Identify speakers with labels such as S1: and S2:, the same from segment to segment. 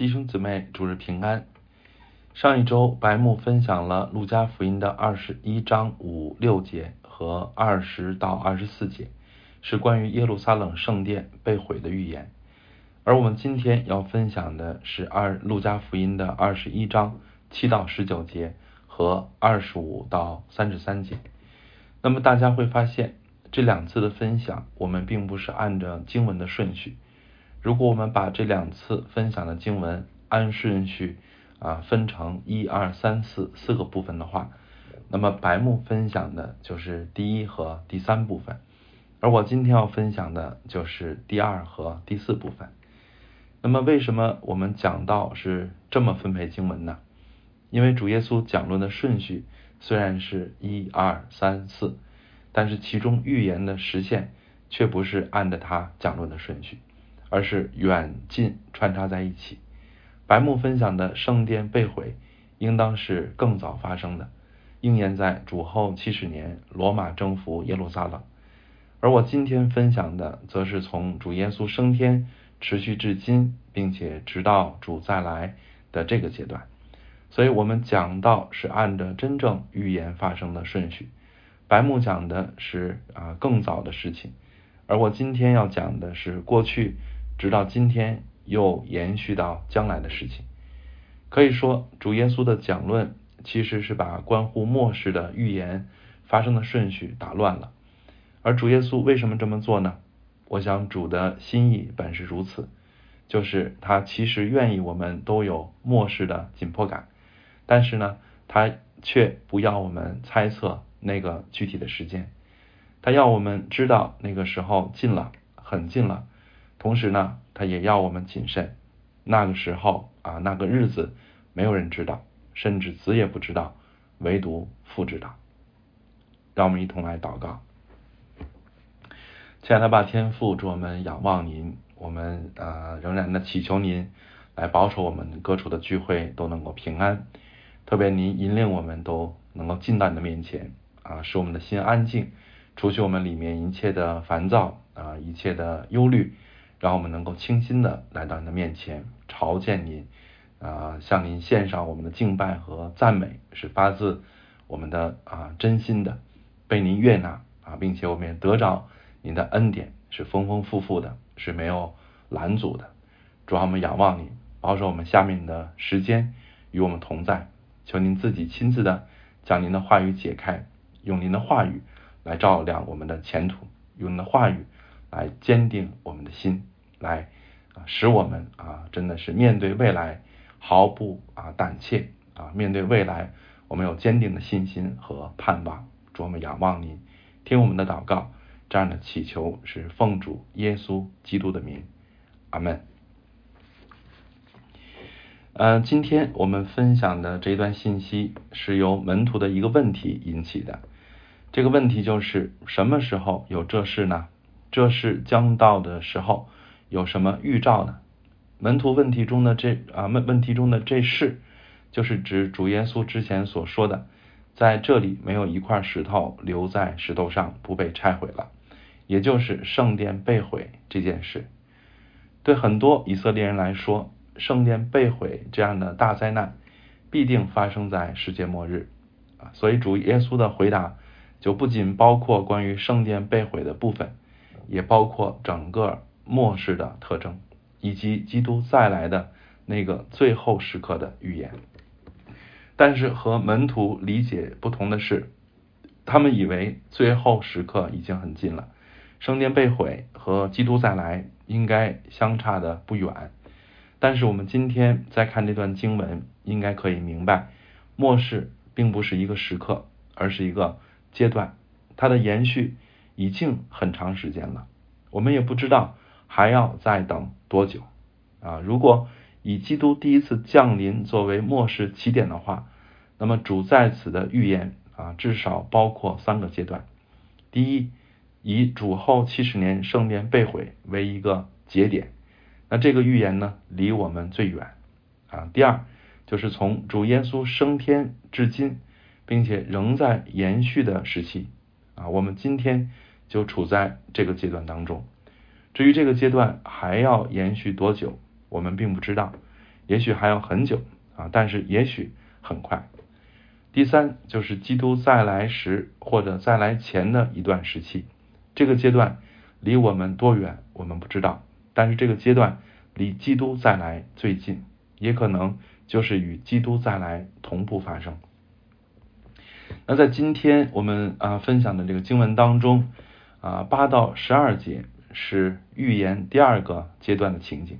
S1: 弟兄姊妹，主日平安。上一周白木分享了路加福音的二十一章五六节和二十到二十四节，是关于耶路撒冷圣殿被毁的预言。而我们今天要分享的是二路加福音的二十一章七到十九节和二十五到三十三节。那么大家会发现，这两次的分享，我们并不是按照经文的顺序。如果我们把这两次分享的经文按顺序啊分成一二三四四个部分的话，那么白木分享的就是第一和第三部分，而我今天要分享的就是第二和第四部分。那么为什么我们讲到是这么分配经文呢？因为主耶稣讲论的顺序虽然是一二三四，但是其中预言的实现却不是按照他讲论的顺序。而是远近穿插在一起。白木分享的圣殿被毁，应当是更早发生的，应验在主后七十年罗马征服耶路撒冷。而我今天分享的，则是从主耶稣升天持续至今，并且直到主再来的这个阶段。所以，我们讲到是按着真正预言发生的顺序。白木讲的是啊更早的事情，而我今天要讲的是过去。直到今天，又延续到将来的事情。可以说，主耶稣的讲论其实是把关乎末世的预言发生的顺序打乱了。而主耶稣为什么这么做呢？我想主的心意本是如此，就是他其实愿意我们都有末世的紧迫感，但是呢，他却不要我们猜测那个具体的时间，他要我们知道那个时候近了，很近了。同时呢，他也要我们谨慎。那个时候啊，那个日子，没有人知道，甚至子也不知道，唯独父知道。让我们一同来祷告。亲爱的爸天父，祝我们仰望您，我们啊仍然的祈求您来保守我们各处的聚会都能够平安。特别您引领我们都能够进到你的面前啊，使我们的心安静，除去我们里面一切的烦躁啊，一切的忧虑。让我们能够清新的来到你的面前朝见您，啊，向您献上我们的敬拜和赞美，是发自我们的啊真心的，被您悦纳啊，并且我们也得着您的恩典，是丰丰富富的，是没有拦阻的。主啊，我们仰望您，保守我们下面的时间与我们同在，求您自己亲自的将您的话语解开，用您的话语来照亮我们的前途，用您的话语来坚定我们的心。来啊，使我们啊，真的是面对未来毫不啊胆怯啊，面对未来我们有坚定的信心和盼望。主，我们仰望您，听我们的祷告，这样的祈求是奉主耶稣基督的名，阿门。呃，今天我们分享的这一段信息是由门徒的一个问题引起的。这个问题就是什么时候有这事呢？这是将到的时候。有什么预兆呢？门徒问题中的这啊问问题中的这事，就是指主耶稣之前所说的，在这里没有一块石头留在石头上不被拆毁了，也就是圣殿被毁这件事。对很多以色列人来说，圣殿被毁这样的大灾难必定发生在世界末日啊，所以主耶稣的回答就不仅包括关于圣殿被毁的部分，也包括整个。末世的特征，以及基督再来的那个最后时刻的预言。但是和门徒理解不同的是，他们以为最后时刻已经很近了，圣殿被毁和基督再来应该相差的不远。但是我们今天再看这段经文，应该可以明白，末世并不是一个时刻，而是一个阶段，它的延续已经很长时间了。我们也不知道。还要再等多久啊？如果以基督第一次降临作为末世起点的话，那么主在此的预言啊，至少包括三个阶段。第一，以主后七十年圣殿被毁为一个节点，那这个预言呢，离我们最远啊。第二，就是从主耶稣升天至今，并且仍在延续的时期啊，我们今天就处在这个阶段当中。至于这个阶段还要延续多久，我们并不知道，也许还要很久啊，但是也许很快。第三就是基督再来时或者再来前的一段时期，这个阶段离我们多远我们不知道，但是这个阶段离基督再来最近，也可能就是与基督再来同步发生。那在今天我们啊分享的这个经文当中啊八到十二节是预言第二个阶段的情景，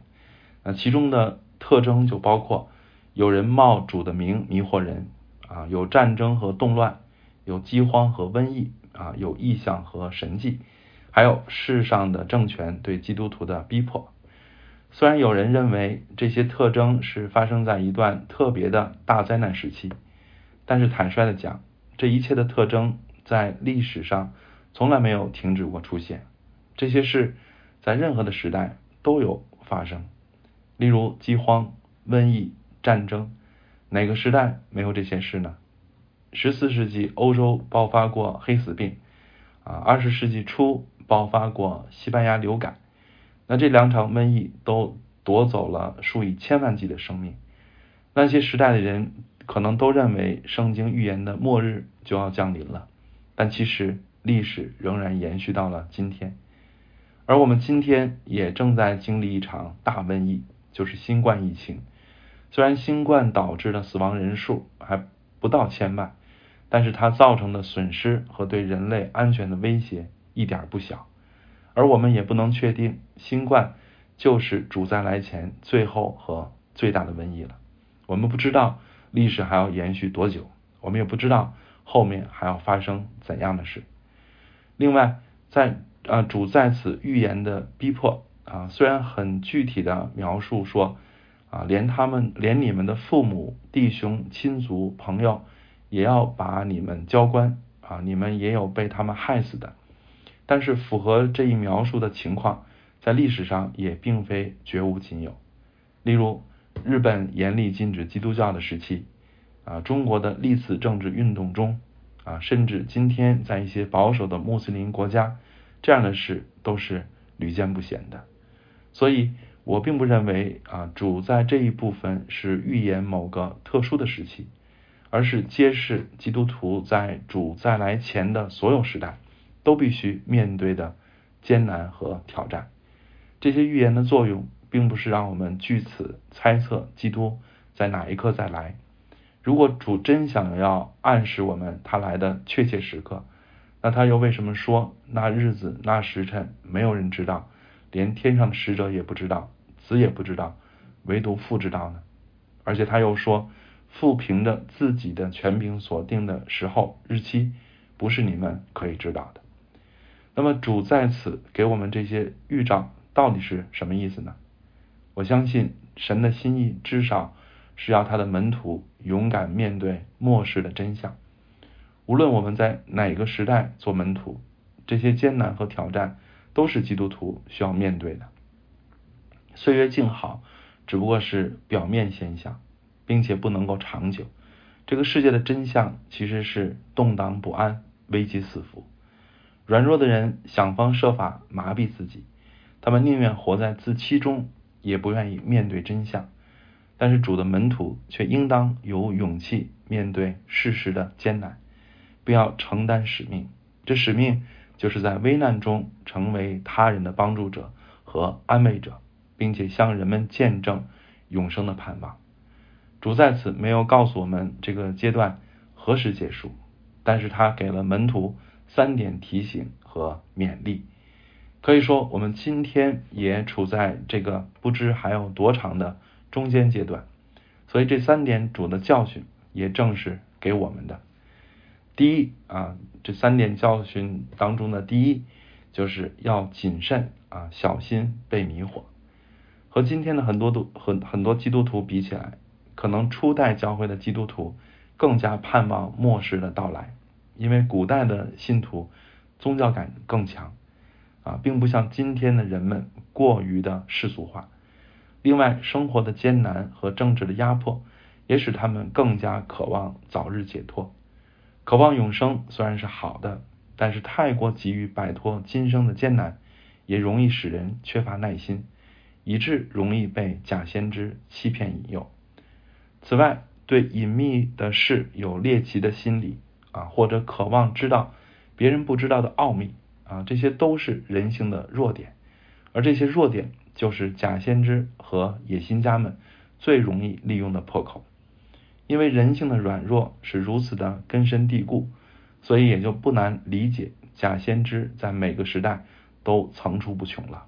S1: 那其中的特征就包括有人冒主的名迷惑人。啊，有战争和动乱，有饥荒和瘟疫，啊，有异象和神迹，还有世上的政权对基督徒的逼迫。虽然有人认为这些特征是发生在一段特别的大灾难时期，但是坦率的讲，这一切的特征在历史上从来没有停止过出现。这些事在任何的时代都有发生，例如饥荒、瘟疫、战争。哪个时代没有这些事呢？十四世纪欧洲爆发过黑死病，啊，二十世纪初爆发过西班牙流感，那这两场瘟疫都夺走了数以千万计的生命。那些时代的人可能都认为圣经预言的末日就要降临了，但其实历史仍然延续到了今天，而我们今天也正在经历一场大瘟疫，就是新冠疫情。虽然新冠导致的死亡人数还不到千万，但是它造成的损失和对人类安全的威胁一点不小。而我们也不能确定新冠就是主灾来前最后和最大的瘟疫了。我们不知道历史还要延续多久，我们也不知道后面还要发生怎样的事。另外，在啊主在此预言的逼迫啊，虽然很具体的描述说。啊，连他们，连你们的父母、弟兄、亲族、朋友，也要把你们交官啊！你们也有被他们害死的。但是，符合这一描述的情况，在历史上也并非绝无仅有。例如，日本严厉禁止基督教的时期，啊，中国的历次政治运动中，啊，甚至今天在一些保守的穆斯林国家，这样的事都是屡见不鲜的。所以。我并不认为啊，主在这一部分是预言某个特殊的时期，而是揭示基督徒在主再来前的所有时代都必须面对的艰难和挑战。这些预言的作用，并不是让我们据此猜测基督在哪一刻再来。如果主真想要暗示我们他来的确切时刻，那他又为什么说那日子那时辰没有人知道？连天上的使者也不知道，子也不知道，唯独父知道呢。而且他又说，父凭着自己的权柄所定的时候日期，不是你们可以知道的。那么主在此给我们这些预兆，到底是什么意思呢？我相信神的心意，至少是要他的门徒勇敢面对末世的真相。无论我们在哪个时代做门徒，这些艰难和挑战。都是基督徒需要面对的。岁月静好，只不过是表面现象，并且不能够长久。这个世界的真相其实是动荡不安、危机四伏。软弱的人想方设法麻痹自己，他们宁愿活在自欺中，也不愿意面对真相。但是主的门徒却应当有勇气面对事实的艰难，并要承担使命。这使命。就是在危难中成为他人的帮助者和安慰者，并且向人们见证永生的盼望。主在此没有告诉我们这个阶段何时结束，但是他给了门徒三点提醒和勉励。可以说，我们今天也处在这个不知还有多长的中间阶段。所以这三点主的教训也正是给我们的。第一啊。这三点教训当中的第一，就是要谨慎啊，小心被迷惑。和今天的很多都很很多基督徒比起来，可能初代教会的基督徒更加盼望末世的到来，因为古代的信徒宗教感更强啊，并不像今天的人们过于的世俗化。另外，生活的艰难和政治的压迫，也使他们更加渴望早日解脱。渴望永生虽然是好的，但是太过急于摆脱今生的艰难，也容易使人缺乏耐心，以致容易被假先知欺骗引诱。此外，对隐秘的事有猎奇的心理啊，或者渴望知道别人不知道的奥秘啊，这些都是人性的弱点，而这些弱点就是假先知和野心家们最容易利用的破口。因为人性的软弱是如此的根深蒂固，所以也就不难理解假先知在每个时代都层出不穷了。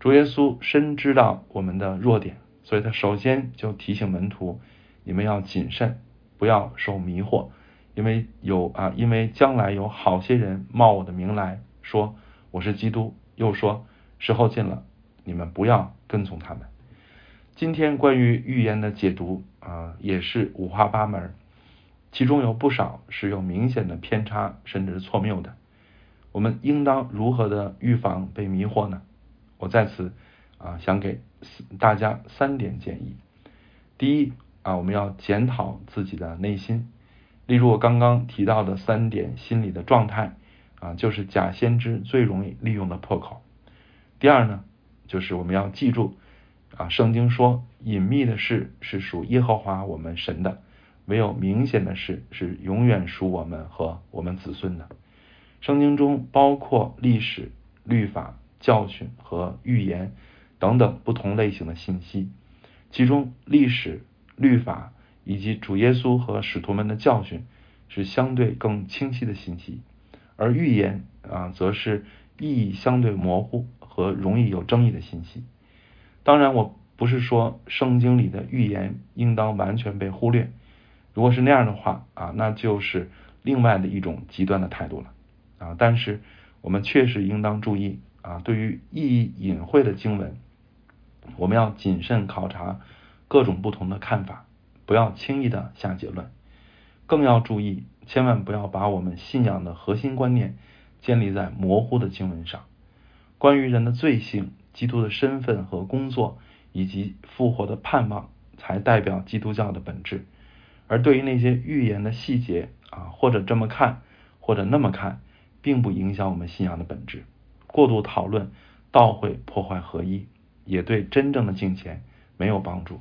S1: 主耶稣深知道我们的弱点，所以他首先就提醒门徒：你们要谨慎，不要受迷惑，因为有啊，因为将来有好些人冒我的名来说我是基督，又说时候近了，你们不要跟从他们。今天关于预言的解读啊，也是五花八门，其中有不少是有明显的偏差，甚至是错谬的。我们应当如何的预防被迷惑呢？我在此啊，想给大家三点建议。第一啊，我们要检讨自己的内心，例如我刚刚提到的三点心理的状态啊，就是假先知最容易利用的破口。第二呢，就是我们要记住。啊，圣经说隐秘的事是属耶和华我们神的，唯有明显的事是永远属我们和我们子孙的。圣经中包括历史、律法、教训和预言等等不同类型的信息，其中历史、律法以及主耶稣和使徒们的教训是相对更清晰的信息，而预言啊，则是意义相对模糊和容易有争议的信息。当然，我不是说圣经里的预言应当完全被忽略。如果是那样的话啊，那就是另外的一种极端的态度了啊。但是我们确实应当注意啊，对于意义隐晦的经文，我们要谨慎考察各种不同的看法，不要轻易的下结论。更要注意，千万不要把我们信仰的核心观念建立在模糊的经文上。关于人的罪性。基督的身份和工作，以及复活的盼望，才代表基督教的本质。而对于那些预言的细节啊，或者这么看，或者那么看，并不影响我们信仰的本质。过度讨论，倒会破坏合一，也对真正的敬虔没有帮助。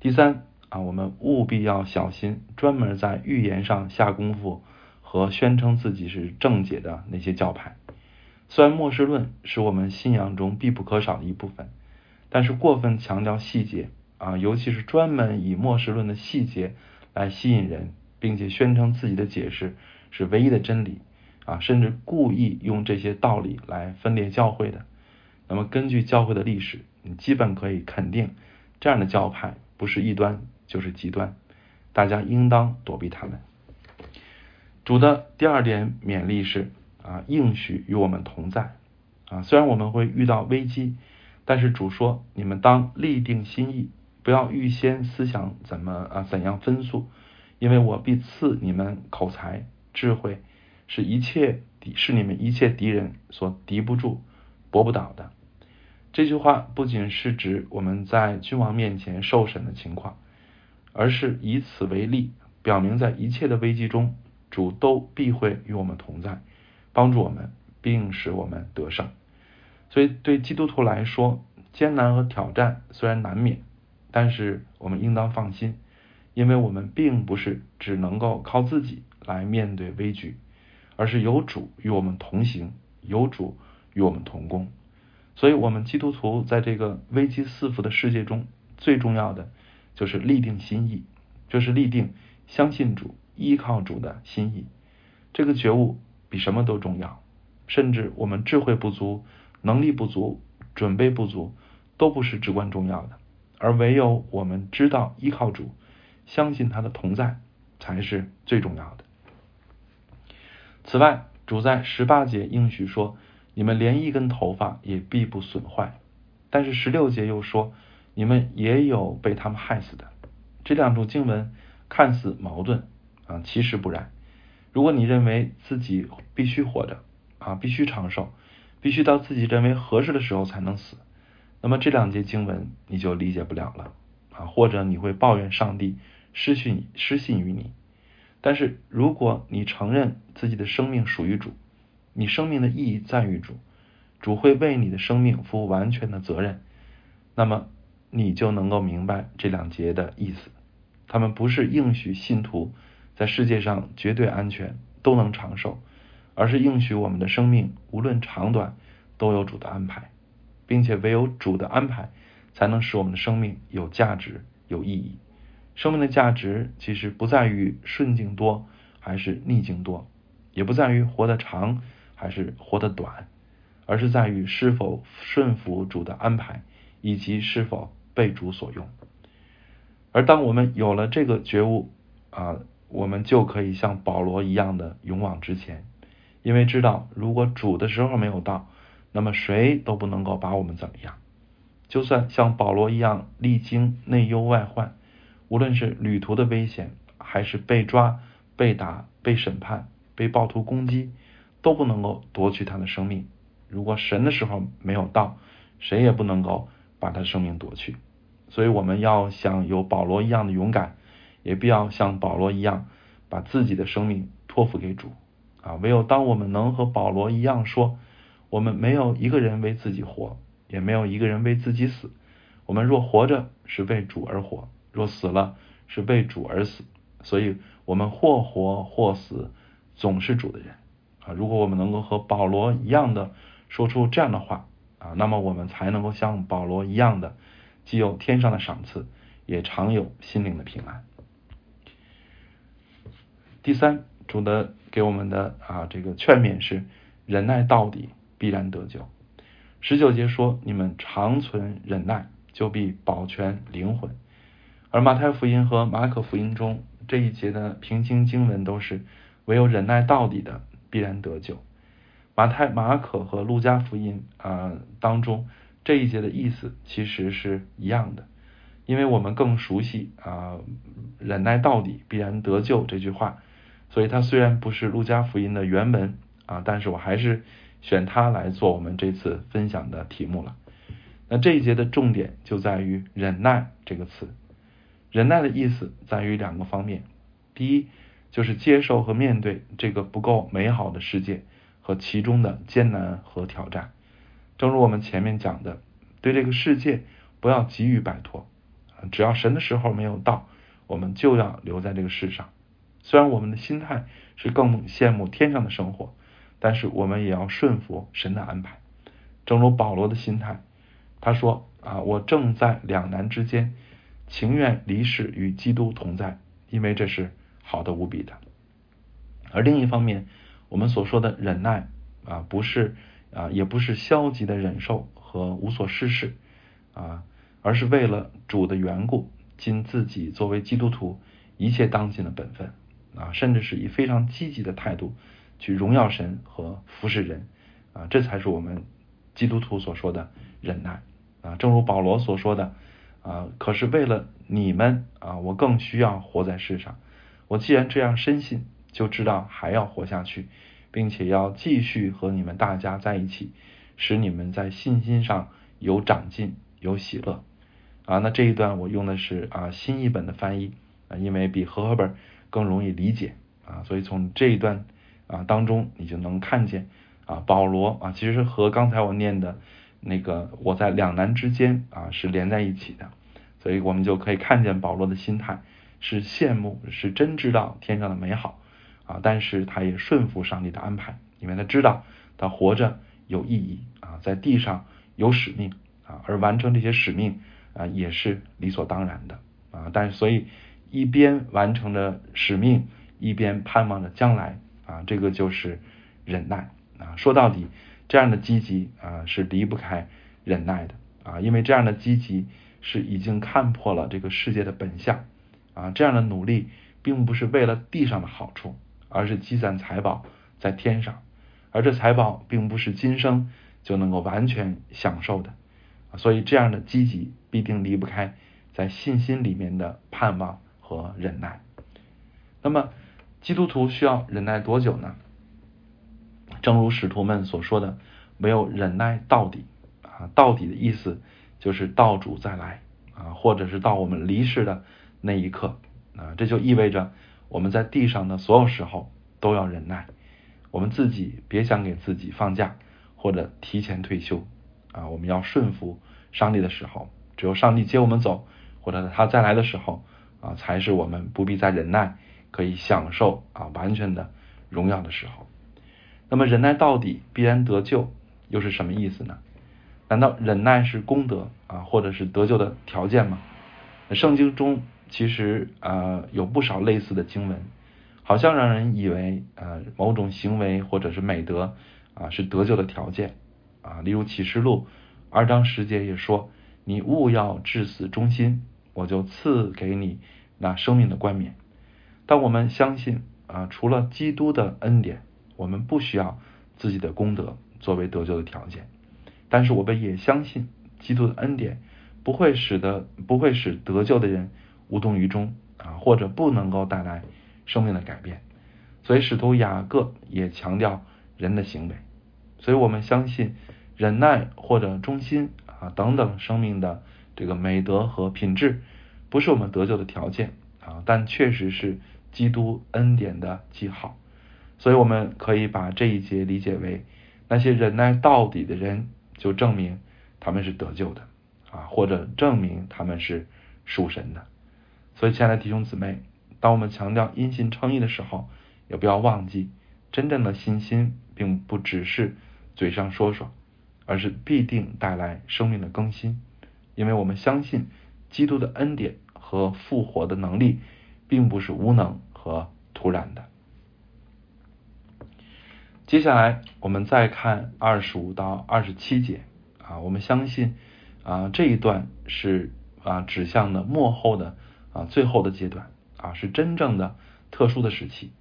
S1: 第三啊，我们务必要小心，专门在预言上下功夫和宣称自己是正解的那些教派。虽然末世论是我们信仰中必不可少的一部分，但是过分强调细节啊，尤其是专门以末世论的细节来吸引人，并且宣称自己的解释是唯一的真理啊，甚至故意用这些道理来分裂教会的。那么根据教会的历史，你基本可以肯定，这样的教派不是异端就是极端，大家应当躲避他们。主的第二点勉励是。啊，应许与我们同在啊！虽然我们会遇到危机，但是主说：“你们当立定心意，不要预先思想怎么啊怎样分诉，因为我必赐你们口才智慧，是一切敌是你们一切敌人所敌不住、搏不倒的。”这句话不仅是指我们在君王面前受审的情况，而是以此为例，表明在一切的危机中，主都必会与我们同在。帮助我们，并使我们得胜。所以，对基督徒来说，艰难和挑战虽然难免，但是我们应当放心，因为我们并不是只能够靠自己来面对危局，而是有主与我们同行，有主与我们同工。所以，我们基督徒在这个危机四伏的世界中，最重要的就是立定心意，就是立定相信主、依靠主的心意。这个觉悟。比什么都重要，甚至我们智慧不足、能力不足、准备不足，都不是至关重要的。而唯有我们知道依靠主，相信他的同在，才是最重要的。此外，主在十八节应许说：“你们连一根头发也必不损坏。”但是十六节又说：“你们也有被他们害死的。”这两种经文看似矛盾啊，其实不然。如果你认为自己必须活着啊，必须长寿，必须到自己认为合适的时候才能死，那么这两节经文你就理解不了了啊，或者你会抱怨上帝失信失信于你。但是如果你承认自己的生命属于主，你生命的意义在于主，主会为你的生命负完全的责任，那么你就能够明白这两节的意思。他们不是应许信徒在世界上绝对安全，都能长寿，而是应许我们的生命无论长短都有主的安排，并且唯有主的安排才能使我们的生命有价值、有意义。生命的价值其实不在于顺境多还是逆境多，也不在于活得长还是活得短，而是在于是否顺服主的安排，以及是否被主所用。而当我们有了这个觉悟啊，我们就可以像保罗一样的勇往直前，因为知道如果主的时候没有到，那么谁都不能够把我们怎么样。就算像保罗一样历经内忧外患。无论是旅途的危险，还是被抓、被打、被审判、被暴徒攻击，都不能够夺取他的生命。如果神的时候没有到，谁也不能够把他生命夺去。所以，我们要像有保罗一样的勇敢，也必要像保罗一样把自己的生命托付给主。啊，唯有当我们能和保罗一样说：“我们没有一个人为自己活，也没有一个人为自己死。我们若活着，是为主而活。”若死了，是为主而死，所以我们或活或死，总是主的人啊！如果我们能够和保罗一样的说出这样的话啊，那么我们才能够像保罗一样的，既有天上的赏赐，也常有心灵的平安。第三，主的给我们的啊这个劝勉是：忍耐到底，必然得救。十九节说：你们长存忍耐，就必保全灵魂。而马太福音和马可福音中这一节的平行经文都是唯有忍耐到底的必然得救。马太、马可和路加福音啊当中这一节的意思其实是一样的，因为我们更熟悉啊忍耐到底必然得救这句话，所以它虽然不是路加福音的原文啊，但是我还是选它来做我们这次分享的题目了。那这一节的重点就在于忍耐这个词。忍耐的意思在于两个方面，第一就是接受和面对这个不够美好的世界和其中的艰难和挑战。正如我们前面讲的，对这个世界不要急于摆脱，只要神的时候没有到，我们就要留在这个世上。虽然我们的心态是更羡慕天上的生活，但是我们也要顺服神的安排。正如保罗的心态，他说：“啊，我正在两难之间。”情愿离世与基督同在，因为这是好的无比的。而另一方面，我们所说的忍耐啊，不是啊，也不是消极的忍受和无所事事啊，而是为了主的缘故，尽自己作为基督徒一切当尽的本分啊，甚至是以非常积极的态度去荣耀神和服侍人啊，这才是我们基督徒所说的忍耐啊。正如保罗所说的。啊！可是为了你们啊，我更需要活在世上。我既然这样深信，就知道还要活下去，并且要继续和你们大家在一起，使你们在信心上有长进，有喜乐。啊，那这一段我用的是啊新译本的翻译啊，因为比和合本更容易理解啊，所以从这一段啊当中，你就能看见啊保罗啊，其实和刚才我念的。那个我在两难之间啊是连在一起的，所以我们就可以看见保罗的心态是羡慕，是真知道天上的美好啊，但是他也顺服上帝的安排，因为他知道他活着有意义啊，在地上有使命啊，而完成这些使命啊也是理所当然的啊，但是所以一边完成着使命，一边盼望着将来啊，这个就是忍耐。啊，说到底。这样的积极啊是离不开忍耐的。啊，因为这样的积极是已经看破了这个世界的本相。啊，这样的努力并不是为了地上的好处，而是积攒财宝在天上，而这财宝并不是今生就能够完全享受的，所以这样的积极必定离不开在信心里面的盼望和忍耐。那么基督徒需要忍耐多久呢？正如使徒们所说的，没有忍耐到底啊，到底的意思就是道主再来啊，或者是到我们离世的那一刻啊，这就意味着我们在地上的所有时候都要忍耐，我们自己别想给自己放假或者提前退休啊，我们要顺服上帝的时候只有上帝接我们走，或者他再来的时候啊，才是我们不必再忍耐，可以享受啊完全的荣耀的时候。那么忍耐到底必然得救，又是什么意思呢？难道忍耐是功德啊，或者是得救的条件吗？圣经中其实啊有不少类似的经文，好像让人以为呃某种行为或者是美德啊是得救的条件啊。例如启示录二章十节也说：“你勿要至死忠心，我就赐给你那生命的冠冕。”当我们相信啊，除了基督的恩典，我们不需要自己的功德作为得救的条件。但是我们也相信，基督的恩典不会使得不会使得救的人无动于衷啊，或者不能够带来生命的改变。所以使徒雅各也强调人的行为。所以我们相信忍耐或者忠心啊等等生命的这个美德和品质，不是我们得救的条件啊，但确实是基督恩典的记号。所以我们可以把这一节理解为那些忍耐到底的人。就证明他们是得救的啊，或者证明他们是属神的。所以，亲爱的弟兄姊妹，当我们强调因信称义的时候，也不要忘记，真正的信心并不只是嘴上说说，而是必定带来生命的更新。因为我们相信基督的恩典和复活的能力，并不是无能和突然的。接下来我们再看二十五到二十七节啊，我们相信啊这一段是啊指向的幕后的啊最后的阶段啊是真正的特殊的时期，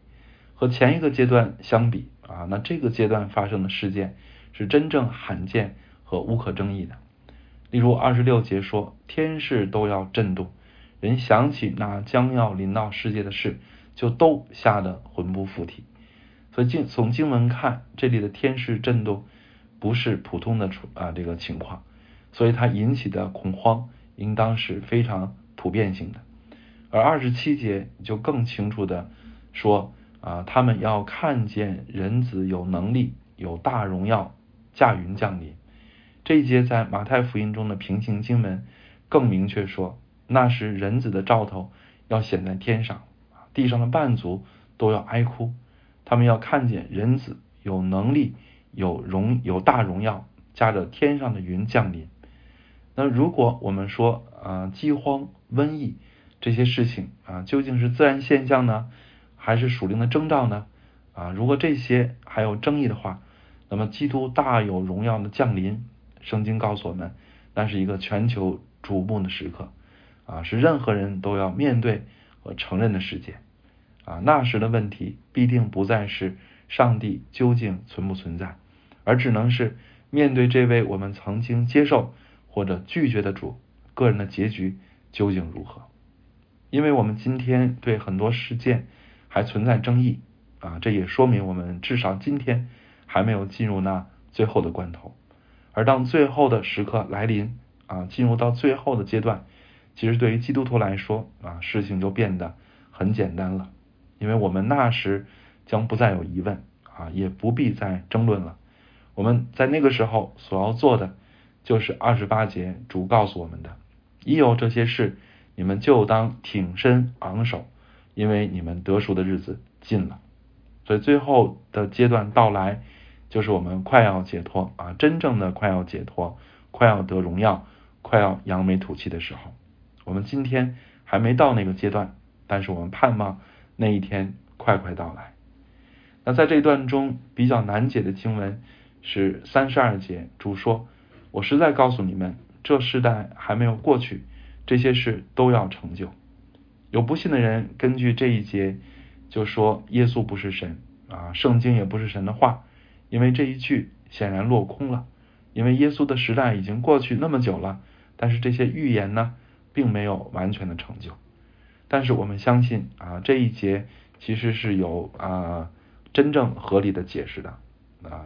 S1: 和前一个阶段相比啊，那这个阶段发生的事件是真正罕见和无可争议的。例如二十六节说，天势都要震动，人想起那将要临到世界的事，就都吓得魂不附体。所以经从经文看，这里的天势震动不是普通的出啊这个情况，所以它引起的恐慌应当是非常普遍性的。而二十七节就更清楚的说啊，他们要看见人子有能力、有大荣耀驾云降临。这一节在马太福音中的平行经文更明确说，那时人子的兆头要显在天上，地上的万族都要哀哭。他们要看见人子有能力、有荣、有大荣耀，驾着天上的云降临。那如果我们说啊，饥荒、瘟疫这些事情啊，究竟是自然现象呢，还是属灵的征兆呢？啊，如果这些还有争议的话，那么基督大有荣耀的降临，圣经告诉我们，那是一个全球瞩目的时刻啊，是任何人都要面对和承认的事件。啊，那时的问题必定不再是上帝究竟存不存在，而只能是面对这位我们曾经接受或者拒绝的主，个人的结局究竟如何？因为我们今天对很多事件还存在争议啊，这也说明我们至少今天还没有进入那最后的关头。而当最后的时刻来临啊，进入到最后的阶段，其实对于基督徒来说啊，事情就变得很简单了。因为我们那时将不再有疑问啊，也不必再争论了。我们在那个时候所要做的，就是二十八节主告诉我们的：一有这些事，你们就当挺身昂首，因为你们得赎的日子近了。所以最后的阶段到来，就是我们快要解脱啊，真正的快要解脱，快要得荣耀，快要扬眉吐气的时候。我们今天还没到那个阶段，但是我们盼望。那一天快快到来。那在这一段中比较难解的经文是三十二节，主说：“我实在告诉你们，这世代还没有过去，这些事都要成就。”有不信的人根据这一节就说耶稣不是神啊，圣经也不是神的话，因为这一句显然落空了，因为耶稣的时代已经过去那么久了，但是这些预言呢，并没有完全的成就。但是我们相信啊，这一节其实是有啊真正合理的解释的啊。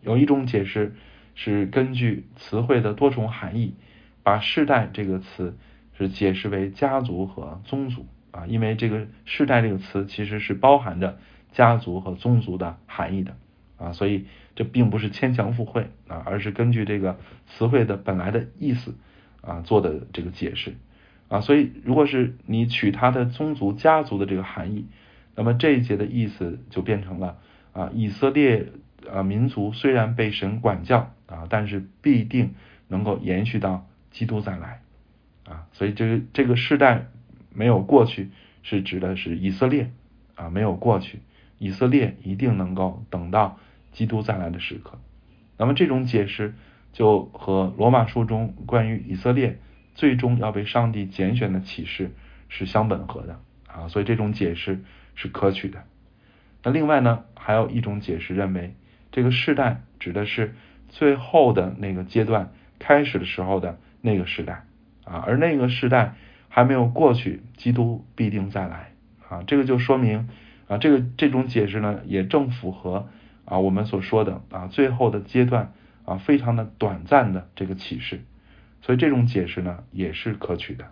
S1: 有一种解释是根据词汇的多重含义，把世代这个词是解释为家族和宗族啊，因为这个世代这个词其实是包含着家族和宗族的含义的啊，所以这并不是牵强附会啊，而是根据这个词汇的本来的意思啊做的这个解释。啊，所以如果是你取他的宗族家族的这个含义，那么这一节的意思就变成了啊以色列啊民族虽然被神管教啊，但是必定能够延续到基督再来。啊，所以这个这个世代没有过去，是指的是以色列啊没有过去，以色列一定能够等到基督再来的时刻。那么这种解释就和罗马书中关于以色列最终要被上帝拣选的启示是相吻合的啊，所以这种解释是可取的。那另外呢，还有一种解释认为，这个世代指的是最后的那个阶段开始的时候的那个时代啊，而那个时代还没有过去，基督必定再来啊，这个就说明啊，这个这种解释呢也正符合。啊，我们所说的啊，最后的阶段啊，非常的短暂的这个启示，所以这种解释呢也是可取的。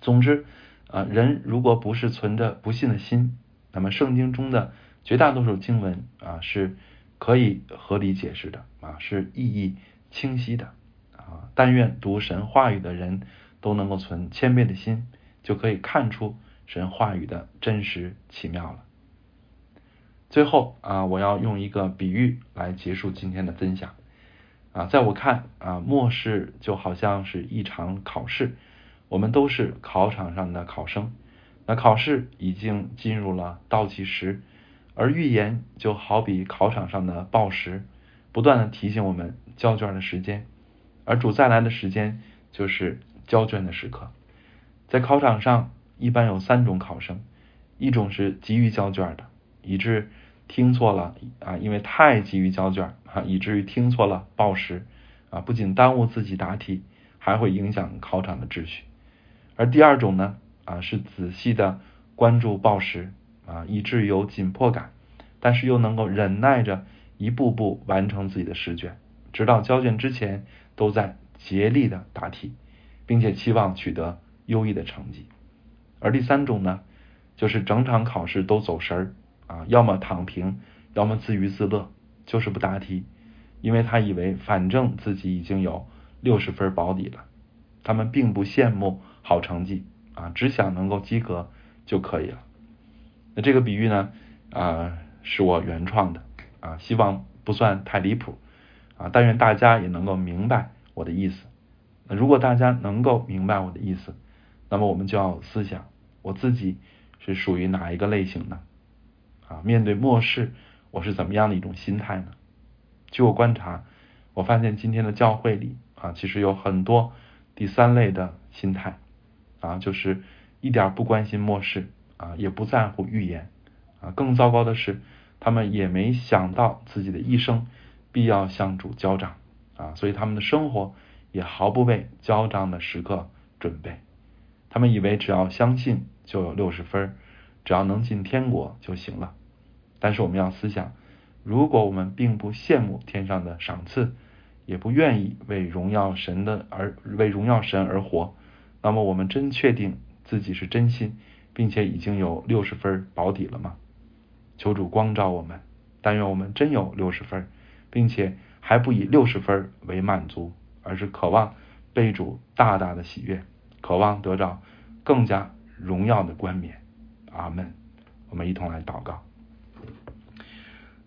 S1: 总之啊，人如果不是存着不信的心，那么圣经中的绝大多数经文啊是可以合理解释的啊，是意义清晰的啊。但愿读神话语的人都能够存谦卑的心，就可以看出神话语的真实奇妙了。最后啊，我要用一个比喻来结束今天的分享啊，在我看啊，末世就好像是一场考试，我们都是考场上的考生。那考试已经进入了倒计时，而预言就好比考场上的报时，不断的提醒我们交卷的时间。而主再来的时间就是交卷的时刻。在考场上，一般有三种考生，一种是急于交卷的。以致听错了啊，因为太急于交卷啊，以至于听错了报时啊，不仅耽误自己答题，还会影响考场的秩序。而第二种呢啊，是仔细的关注报时啊，以致有紧迫感，但是又能够忍耐着一步步完成自己的试卷，直到交卷之前都在竭力的答题，并且期望取得优异的成绩。而第三种呢，就是整场考试都走神儿。啊，要么躺平，要么自娱自乐，就是不答题，因为他以为反正自己已经有六十分保底了。他们并不羡慕好成绩啊，只想能够及格就可以了。那这个比喻呢，啊，是我原创的啊，希望不算太离谱啊，但愿大家也能够明白我的意思。那如果大家能够明白我的意思，那么我们就要思想我自己是属于哪一个类型呢？啊，面对末世，我是怎么样的一种心态呢？据我观察，我发现今天的教会里啊，其实有很多第三类的心态啊，就是一点不关心末世啊，也不在乎预言啊。更糟糕的是，他们也没想到自己的一生必要向主交账啊，所以他们的生活也毫不为交账的时刻准备。他们以为只要相信就有六十分儿。只要能进天国就行了，但是我们要思想，如果我们并不羡慕天上的赏赐，也不愿意为荣耀神的而为荣耀神而活，那么我们真确定自己是真心，并且已经有六十分保底了吗？求主光照我们，但愿我们真有六十分，并且还不以六十分为满足，而是渴望被主大大的喜悦，渴望得到更加荣耀的冠冕。阿门，我们一同来祷告。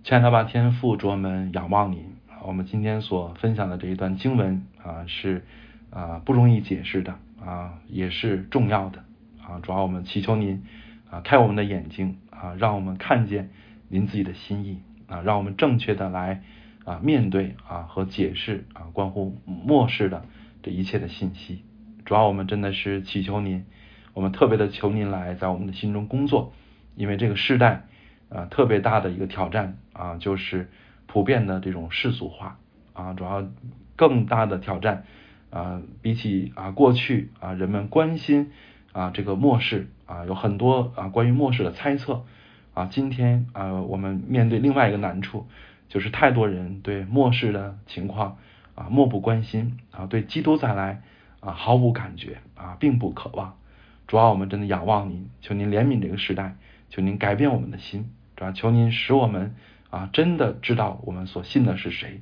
S1: 亲爱的吧，天父，主我们仰望你。我们今天所分享的这一段经文啊，是啊不容易解释的啊，也是重要的啊。主要我们祈求您啊，开我们的眼睛啊，让我们看见您自己的心意啊，让我们正确的来啊面对啊和解释啊关乎末世的这一切的信息。主要我们真的是祈求您。我们特别的求您来在我们的心中工作，因为这个时代啊特别大的一个挑战啊，就是普遍的这种世俗化啊，主要更大的挑战啊，比起啊过去啊人们关心啊这个末世啊有很多啊关于末世的猜测啊，今天啊我们面对另外一个难处，就是太多人对末世的情况啊漠不关心啊，对基督再来啊毫无感觉啊，并不渴望。主要我们真的仰望您，求您怜悯这个时代，求您改变我们的心，主要求您使我们啊真的知道我们所信的是谁，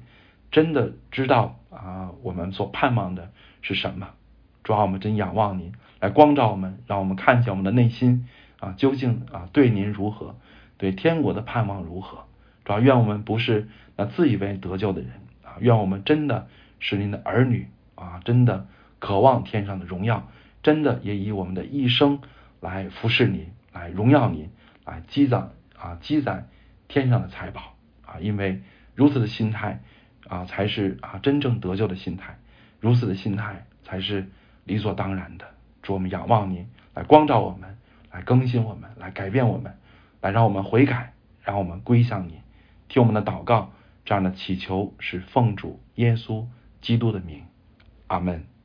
S1: 真的知道啊我们所盼望的是什么？主啊，我们真仰望您来光照我们，让我们看见我们的内心啊，究竟啊对您如何，对天国的盼望如何？主要愿我们不是那自以为得救的人啊，愿我们真的是您的儿女啊，真的渴望天上的荣耀，真的也以我们的一生来服侍您，来荣耀您，来积攒啊积攒天上的财宝啊，因为如此的心态啊，才是啊真正得救的心态，如此的心态才是理所当然的。主，我们仰望您来光照我们，来更新我们，来改变我们，来让我们悔改，让我们归向你。听我们的祷告，这样的祈求是奉主耶稣基督的名，阿门。